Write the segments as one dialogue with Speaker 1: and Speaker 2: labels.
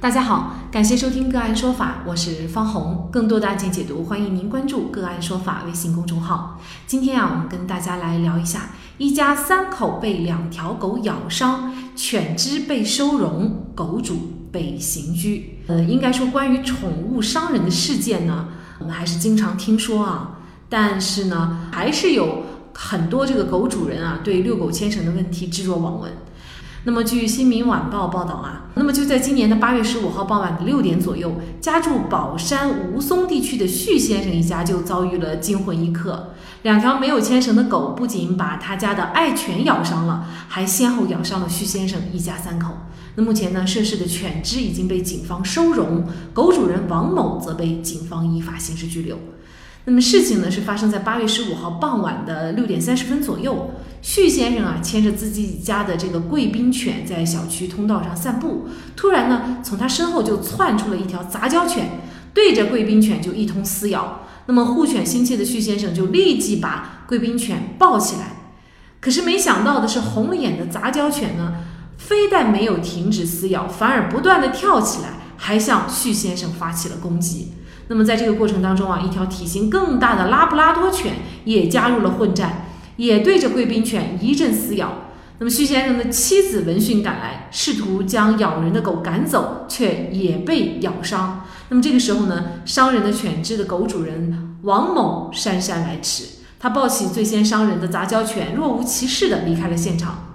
Speaker 1: 大家好，感谢收听个案说法，我是方红。更多的案件解读，欢迎您关注个案说法微信公众号。今天啊，我们跟大家来聊一下，一家三口被两条狗咬伤，犬只被收容，狗主被刑拘。呃，应该说关于宠物伤人的事件呢，我们还是经常听说啊，但是呢，还是有很多这个狗主人啊，对遛狗牵绳的问题置若罔闻。那么，据《新民晚报》报道啊，那么就在今年的八月十五号傍晚的六点左右，家住宝山吴淞地区的旭先生一家就遭遇了惊魂一刻。两条没有牵绳的狗不仅把他家的爱犬咬伤了，还先后咬伤了旭先生一家三口。那目前呢，涉事的犬只已经被警方收容，狗主人王某则被警方依法刑事拘留。那么事情呢是发生在八月十五号傍晚的六点三十分左右，旭先生啊牵着自己家的这个贵宾犬在小区通道上散步，突然呢从他身后就窜出了一条杂交犬，对着贵宾犬就一通撕咬。那么护犬心切的旭先生就立即把贵宾犬抱起来，可是没想到的是，红了眼的杂交犬呢，非但没有停止撕咬，反而不断的跳起来，还向旭先生发起了攻击。那么在这个过程当中啊，一条体型更大的拉布拉多犬也加入了混战，也对着贵宾犬一阵撕咬。那么徐先生的妻子闻讯赶来，试图将咬人的狗赶走，却也被咬伤。那么这个时候呢，伤人的犬只的狗主人王某姗姗来迟，他抱起最先伤人的杂交犬，若无其事地离开了现场。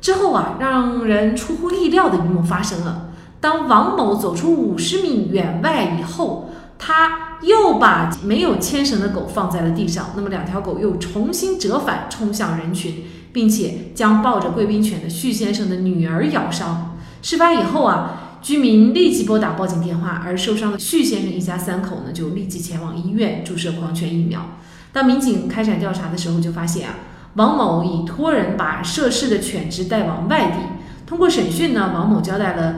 Speaker 1: 之后啊，让人出乎意料的一幕发生了：当王某走出五十米远外以后。他又把没有牵绳的狗放在了地上，那么两条狗又重新折返冲向人群，并且将抱着贵宾犬的旭先生的女儿咬伤。事发以后啊，居民立即拨打报警电话，而受伤的旭先生一家三口呢就立即前往医院注射狂犬疫苗。当民警开展调查的时候，就发现啊，王某已托人把涉事的犬只带往外地。通过审讯呢，王某交代了。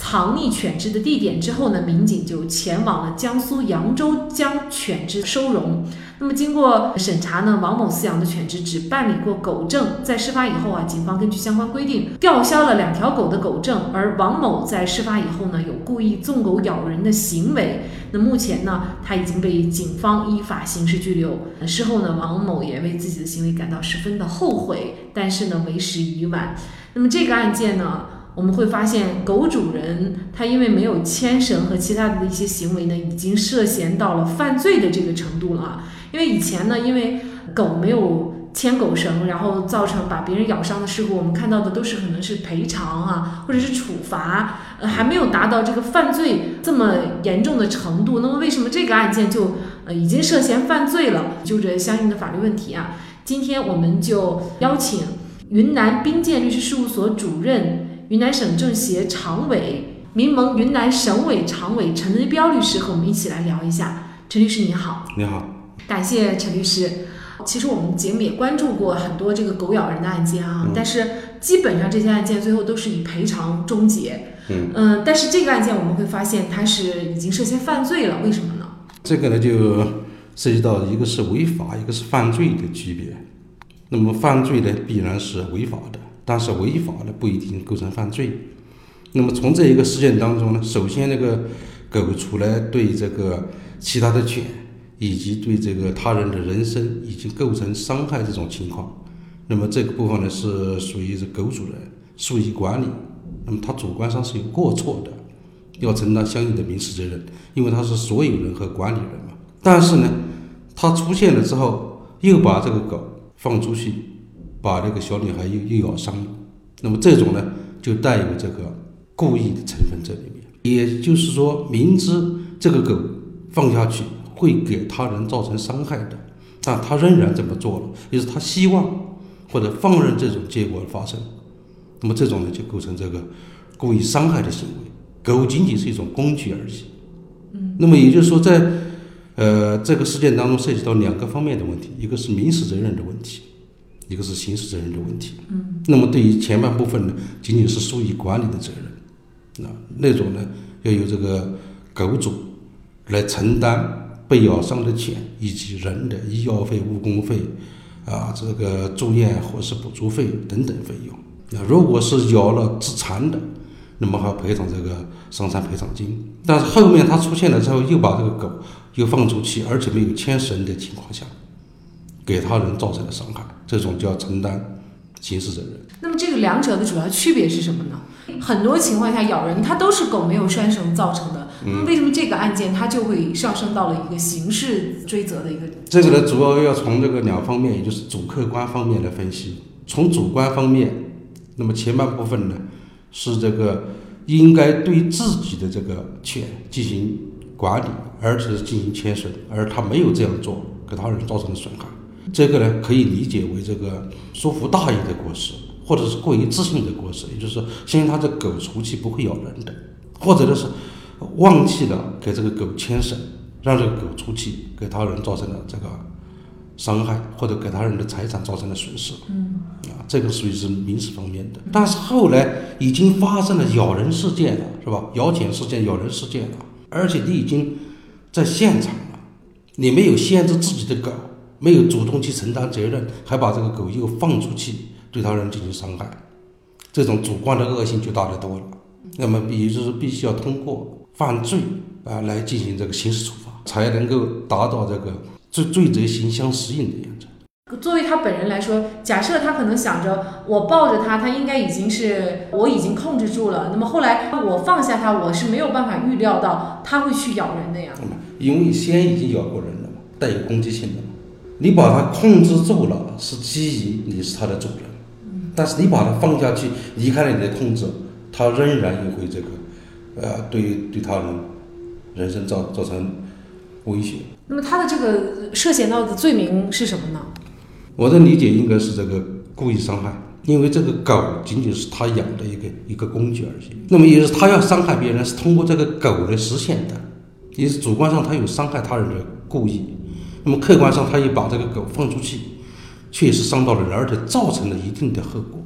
Speaker 1: 藏匿犬只的地点之后呢，民警就前往了江苏扬州将犬只收容。那么经过审查呢，王某饲养的犬只只办理过狗证，在事发以后啊，警方根据相关规定吊销了两条狗的狗证。而王某在事发以后呢，有故意纵狗咬人的行为。那目前呢，他已经被警方依法刑事拘留。事后呢，王某也为自己的行为感到十分的后悔，但是呢，为时已晚。那么这个案件呢？我们会发现，狗主人他因为没有牵绳和其他的一些行为呢，已经涉嫌到了犯罪的这个程度了啊。因为以前呢，因为狗没有牵狗绳，然后造成把别人咬伤的事故，我们看到的都是可能是赔偿啊，或者是处罚，呃，还没有达到这个犯罪这么严重的程度。那么为什么这个案件就呃已经涉嫌犯罪了？就这相应的法律问题啊，今天我们就邀请云南冰鉴律师事务所主任。云南省政协常委、民盟云南省委常委陈立彪律师和我们一起来聊一下。陈律师你好，
Speaker 2: 你好，
Speaker 1: 感谢陈律师。其实我们节目也关注过很多这个狗咬人的案件啊，但是基本上这些案件最后都是以赔偿终结。
Speaker 2: 嗯
Speaker 1: 嗯，但是这个案件我们会发现它是已经涉嫌犯罪了，为什么呢？
Speaker 2: 这个呢就涉及到一个是违法，一个是犯罪的区别。那么犯罪呢必然是违法的。但是违法的不一定构成犯罪。那么从这一个事件当中呢，首先那个狗出来对这个其他的犬以及对这个他人的人身已经构成伤害这种情况，那么这个部分呢是属于是狗主人疏于管理，那么他主观上是有过错的，要承担相应的民事责任，因为他是所有人和管理人嘛。但是呢，他出现了之后又把这个狗放出去。把这个小女孩又又咬伤了，那么这种呢，就带有这个故意的成分在里面。也就是说，明知这个狗放下去会给他人造成伤害的，但他仍然这么做了，也是他希望或者放任这种结果发生。那么这种呢，就构成这个故意伤害的行为。狗仅仅是一种工具而已。
Speaker 1: 嗯。
Speaker 2: 那么也就是说，在呃这个事件当中涉及到两个方面的问题，一个是民事责任的问题。一个是刑事责任的问题，
Speaker 1: 嗯，
Speaker 2: 那么对于前半部分呢，仅仅是疏于管理的责任，那那种呢，要由这个狗主来承担被咬伤的钱以及人的医药费、误工费啊，这个住院或是补助费等等费用。那如果是咬了致残的，那么还要赔偿这个伤残赔偿金。但是后面他出现了之后，又把这个狗又放出去，而且没有牵绳的情况下，给他人造成的伤害，这种就要承担刑事责任。
Speaker 1: 那么这个两者的主要区别是什么呢？很多情况下咬人，它都是狗没有拴绳造成的。那么为什么这个案件它就会上升到了一个刑事追责的一个？
Speaker 2: 这个呢，主要要从这个两方面，也就是主客观方面来分析。从主观方面。那么前半部分呢，是这个应该对自己的这个犬进行管理，而且是进行牵绳，而他没有这样做，给他人造成的损害。这个呢，可以理解为这个疏忽大意的过失，或者是过于自信的过失，也就是说，相信他这狗出去不会咬人的，或者就是忘记了给这个狗牵绳，让这个狗出去给他人造成了这个。伤害或者给他人的财产造成了损失，
Speaker 1: 嗯，
Speaker 2: 啊，这个属于是民事方面的。但是后来已经发生了咬人事件了，是吧？咬犬事件、咬人事件了，而且你已经在现场了，你没有限制自己的狗，没有主动去承担责任，还把这个狗又放出去对他人进行伤害，这种主观的恶性就大得多了。那么，也就是必须要通过犯罪啊来进行这个刑事处罚，才能够达到这个。罪罪责刑相适应的原则。
Speaker 1: 作为他本人来说，假设他可能想着我抱着他，他应该已经是我已经控制住了。那么后来我放下他，我是没有办法预料到他会去咬人的呀。
Speaker 2: 因为先已经咬过人了嘛，带有攻击性的嘛。你把它控制住了，是基于你是它的主人。嗯。但是你把它放下去，离开了你的控制，它仍然也会这个，呃，对对他人人生造造成威胁。
Speaker 1: 那么他的这个涉嫌到的罪名是什么呢？
Speaker 2: 我的理解应该是这个故意伤害，因为这个狗仅仅是他养的一个一个工具而已。那么也是他要伤害别人，是通过这个狗来实现的，也是主观上他有伤害他人的故意。那么客观上他也把这个狗放出去，确实伤到了人，而且造成了一定的后果，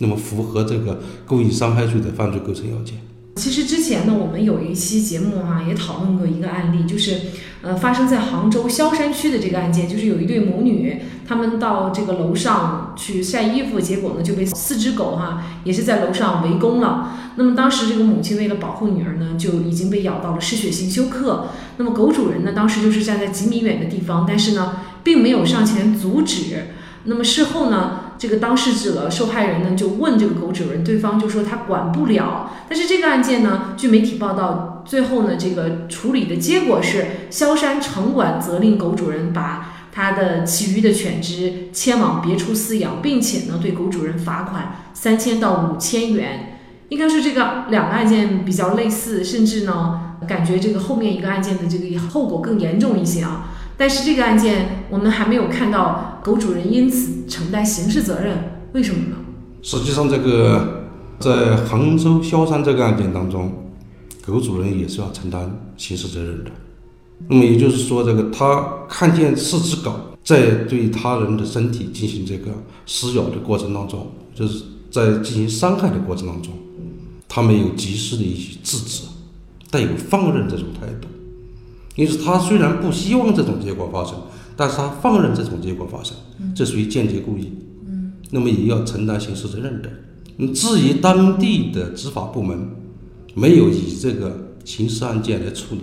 Speaker 2: 那么符合这个故意伤害罪的犯罪构成要件。
Speaker 1: 其实之前呢，我们有一期节目哈，也讨论过一个案例，就是，呃，发生在杭州萧山区的这个案件，就是有一对母女，他们到这个楼上去晒衣服，结果呢就被四只狗哈，也是在楼上围攻了。那么当时这个母亲为了保护女儿呢，就已经被咬到了失血性休克。那么狗主人呢，当时就是站在几米远的地方，但是呢，并没有上前阻止。那么事后呢？这个当事者受害人呢就问这个狗主人，对方就说他管不了。但是这个案件呢，据媒体报道，最后呢这个处理的结果是，萧山城管责令狗主人把他的其余的犬只迁往别处饲养，并且呢对狗主人罚款三千到五千元。应该是这个两个案件比较类似，甚至呢感觉这个后面一个案件的这个后果更严重一些啊。但是这个案件我们还没有看到狗主人因此承担刑事责任，为什么呢？
Speaker 2: 实际上，这个在杭州萧山这个案件当中，狗主人也是要承担刑事责任的。那么也就是说，这个他看见四只狗在对他人的身体进行这个撕咬的过程当中，就是在进行伤害的过程当中，他没有及时的一些制止，带有放任这种态度。因此，他虽然不希望这种结果发生，但是他放任这种结果发生，这属于间接故意。
Speaker 1: 嗯，
Speaker 2: 那么也要承担刑事责任的。至于当地的执法部门没有以这个刑事案件来处理，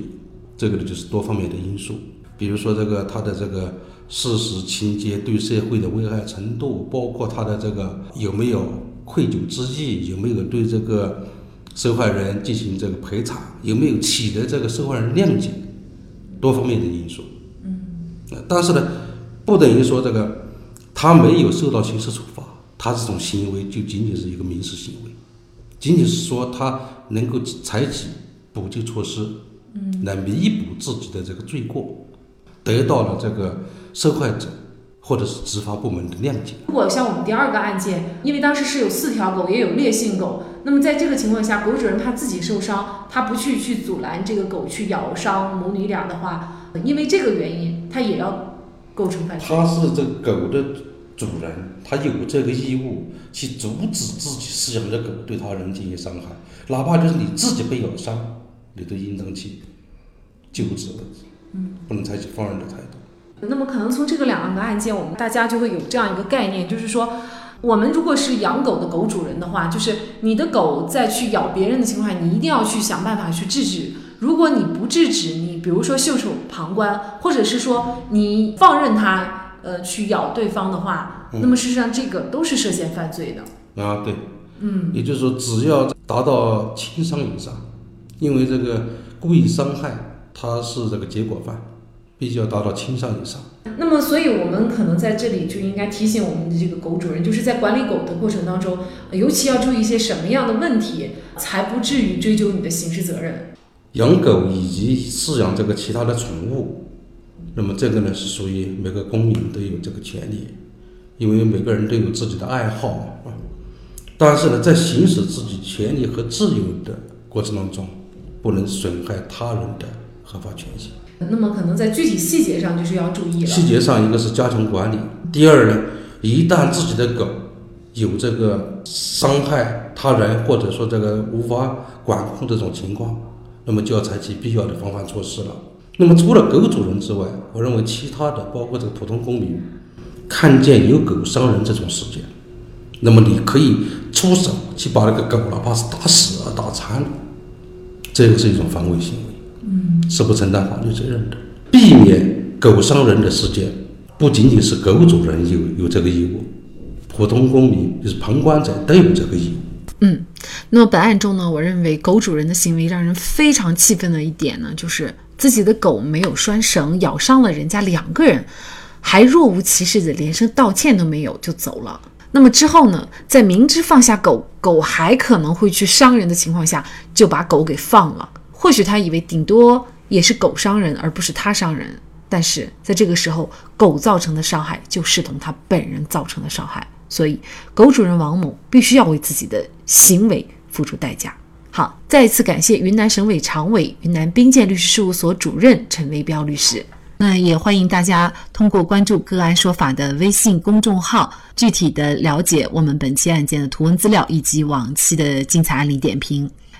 Speaker 2: 这个呢就是多方面的因素，比如说这个他的这个事实情节对社会的危害程度，包括他的这个有没有愧疚之意，有没有对这个受害人进行这个赔偿，有没有取得这个受害人谅解。多方面的因素，
Speaker 1: 嗯，
Speaker 2: 但是呢，不等于说这个他没有受到刑事处罚，他这种行为就仅仅是一个民事行为，仅仅是说他能够采取补救措施，
Speaker 1: 嗯，
Speaker 2: 来弥补自己的这个罪过，得到了这个受害者或者是执法部门的谅解。
Speaker 1: 如果像我们第二个案件，因为当时是有四条狗，也有烈性狗。那么在这个情况下，狗主人怕自己受伤，他不去去阻拦这个狗去咬伤母女俩的话，因为这个原因，他也要构成犯罪。
Speaker 2: 他是这狗的主人他有这个义务去阻止自己饲养的狗对他人进行伤害，哪怕就是你自己被咬伤，你都应当去救治，嗯，不能采取放任的态度。
Speaker 1: 那么可能从这个两个案件，我们大家就会有这样一个概念，就是说，我们如果是养狗的狗主人的话，就是你的狗在去咬别人的情况下，你一定要去想办法去制止。如果你不制止，你比如说袖手旁观，或者是说你放任它呃去咬对方的话，那么事实上这个都是涉嫌犯罪
Speaker 2: 的。啊，对，嗯，也就是说，只要达到轻伤以上，因为这个故意伤害它是这个结果犯。必须要达到轻伤以上。
Speaker 1: 那么，所以我们可能在这里就应该提醒我们的这个狗主人，就是在管理狗的过程当中，尤其要注意一些什么样的问题，才不至于追究你的刑事责任。
Speaker 2: 养狗以及饲养这个其他的宠物，那么这个呢是属于每个公民都有这个权利，因为每个人都有自己的爱好啊。但是呢，在行使自己权利和自由的过程当中，不能损害他人的合法权益。
Speaker 1: 那么可能在具体细节上就是要注意了。
Speaker 2: 细节上，一个是加强管理，第二呢，一旦自己的狗有这个伤害他人或者说这个无法管控这种情况，那么就要采取必要的防范措施了。那么除了狗主人之外，我认为其他的包括这个普通公民，看见有狗伤人这种事件，那么你可以出手去把那个狗哪怕是打死啊、打残，这个是一种防卫行为。是不承担法律责任的，避免狗伤人的事件，不仅仅是狗主人有有这个义务，普通公民就是旁观者都有这个义务。
Speaker 1: 嗯，那么本案中呢，我认为狗主人的行为让人非常气愤的一点呢，就是自己的狗没有拴绳，咬伤了人家两个人，还若无其事的连声道歉都没有就走了。那么之后呢，在明知放下狗狗还可能会去伤人的情况下，就把狗给放了。或许他以为顶多。也是狗伤人，而不是他伤人。但是在这个时候，狗造成的伤害就视同他本人造成的伤害，所以狗主人王某必须要为自己的行为付出代价。好，再一次感谢云南省委常委、云南冰鉴律师事务所主任陈维彪律师。那也欢迎大家通过关注“个案说法”的微信公众号，具体的了解我们本期案件的图文资料以及往期的精彩案例点评。